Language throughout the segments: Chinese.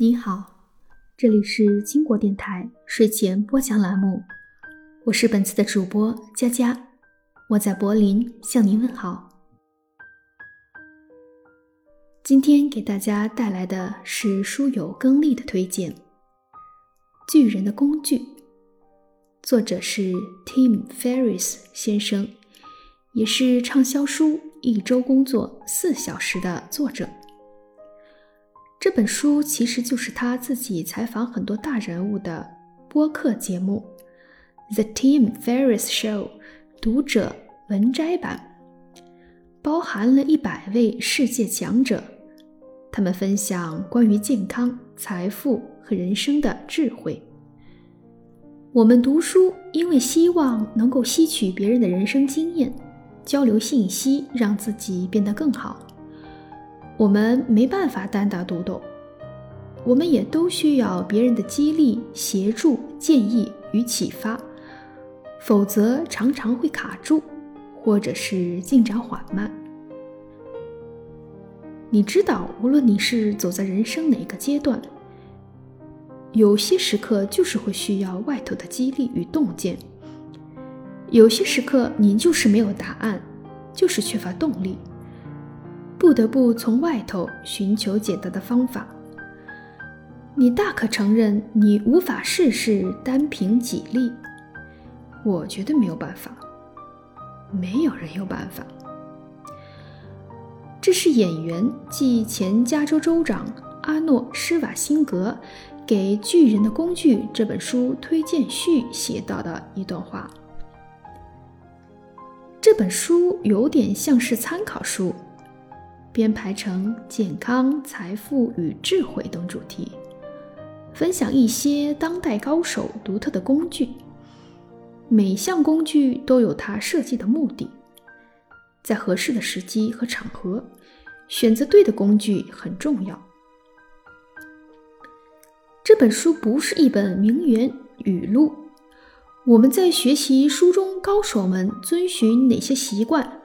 你好，这里是金国电台睡前播讲栏目，我是本次的主播佳佳，我在柏林向您问好。今天给大家带来的是书友更立的推荐，《巨人的工具》，作者是 Tim Ferris 先生，也是畅销书《一周工作四小时》的作者。这本书其实就是他自己采访很多大人物的播客节目《The Tim Ferriss Show》读者文摘版，包含了一百位世界强者，他们分享关于健康、财富和人生的智慧。我们读书，因为希望能够吸取别人的人生经验，交流信息，让自己变得更好。我们没办法单打独斗，我们也都需要别人的激励、协助、建议与启发，否则常常会卡住，或者是进展缓慢。你知道，无论你是走在人生哪个阶段，有些时刻就是会需要外头的激励与洞见，有些时刻你就是没有答案，就是缺乏动力。不得不从外头寻求解答的方法。你大可承认你无法事事单凭己力，我觉得没有办法，没有人有办法。这是演员即前加州州长阿诺施瓦辛格给《巨人的工具》这本书推荐序写到的一段话。这本书有点像是参考书。编排成健康、财富与智慧等主题，分享一些当代高手独特的工具。每项工具都有它设计的目的，在合适的时机和场合，选择对的工具很重要。这本书不是一本名言语录，我们在学习书中高手们遵循哪些习惯。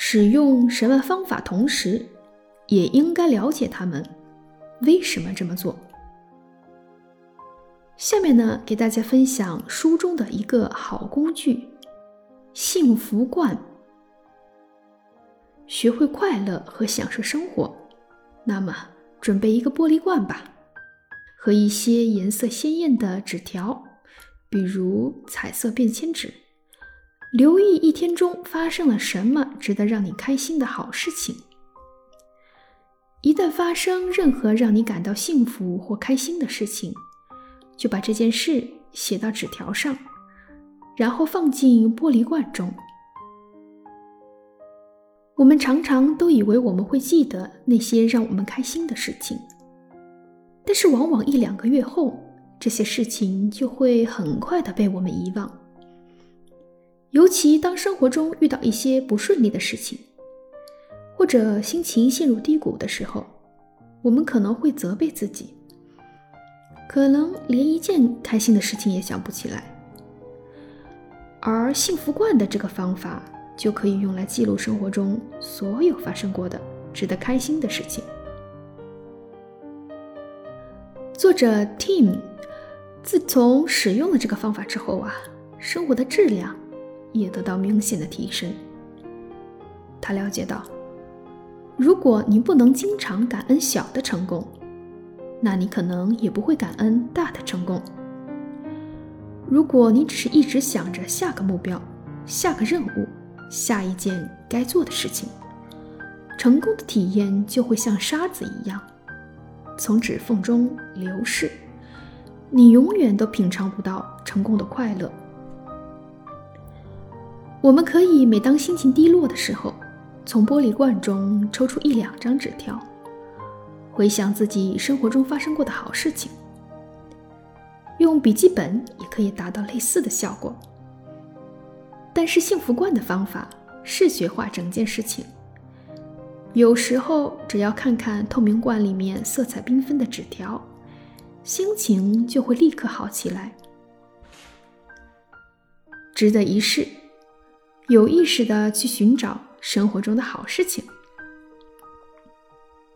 使用什么方法，同时也应该了解他们为什么这么做。下面呢，给大家分享书中的一个好工具——幸福罐。学会快乐和享受生活，那么准备一个玻璃罐吧，和一些颜色鲜艳的纸条，比如彩色便签纸。留意一天中发生了什么值得让你开心的好事情。一旦发生任何让你感到幸福或开心的事情，就把这件事写到纸条上，然后放进玻璃罐中。我们常常都以为我们会记得那些让我们开心的事情，但是往往一两个月后，这些事情就会很快的被我们遗忘。尤其当生活中遇到一些不顺利的事情，或者心情陷入低谷的时候，我们可能会责备自己，可能连一件开心的事情也想不起来。而幸福罐的这个方法就可以用来记录生活中所有发生过的值得开心的事情。作者 Tim 自从使用了这个方法之后啊，生活的质量。也得到明显的提升。他了解到，如果你不能经常感恩小的成功，那你可能也不会感恩大的成功。如果你只是一直想着下个目标、下个任务、下一件该做的事情，成功的体验就会像沙子一样从指缝中流逝，你永远都品尝不到成功的快乐。我们可以每当心情低落的时候，从玻璃罐中抽出一两张纸条，回想自己生活中发生过的好事情。用笔记本也可以达到类似的效果。但是幸福罐的方法视觉化整件事情，有时候只要看看透明罐里面色彩缤纷的纸条，心情就会立刻好起来，值得一试。有意识的去寻找生活中的好事情，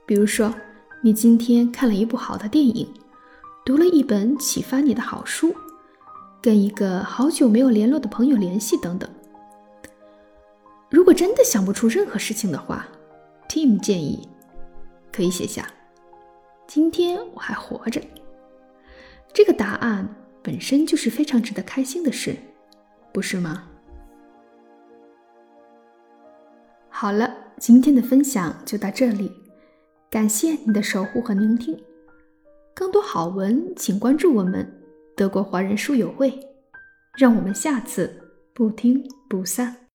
比如说，你今天看了一部好的电影，读了一本启发你的好书，跟一个好久没有联络的朋友联系等等。如果真的想不出任何事情的话，Tim 建议可以写下：“今天我还活着。”这个答案本身就是非常值得开心的事，不是吗？好了，今天的分享就到这里，感谢你的守护和聆听。更多好文，请关注我们德国华人书友会。让我们下次不听不散。